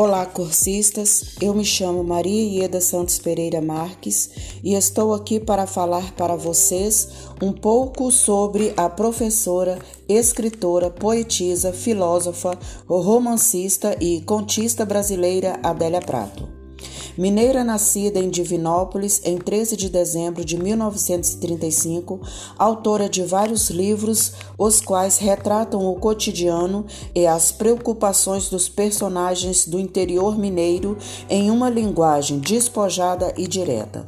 Olá, cursistas. Eu me chamo Maria Ieda Santos Pereira Marques e estou aqui para falar para vocês um pouco sobre a professora, escritora, poetisa, filósofa, romancista e contista brasileira Adélia Prato. Mineira nascida em Divinópolis em 13 de dezembro de 1935, autora de vários livros, os quais retratam o cotidiano e as preocupações dos personagens do interior mineiro em uma linguagem despojada e direta.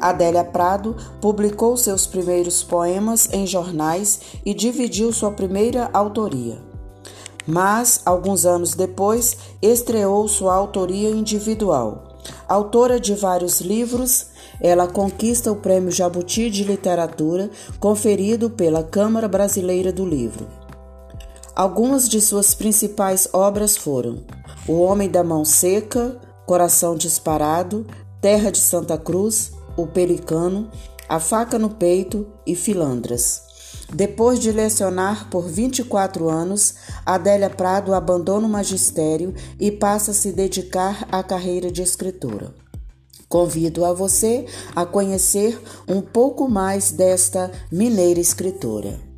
Adélia Prado publicou seus primeiros poemas em jornais e dividiu sua primeira autoria. Mas, alguns anos depois, estreou sua autoria individual. Autora de vários livros, ela conquista o Prêmio Jabuti de Literatura, conferido pela Câmara Brasileira do Livro. Algumas de suas principais obras foram O Homem da Mão Seca, Coração Disparado, Terra de Santa Cruz, O Pelicano, A Faca no Peito e Filandras. Depois de lecionar por 24 anos, Adélia Prado abandona o magistério e passa a se dedicar à carreira de escritora. Convido a você a conhecer um pouco mais desta mineira escritora.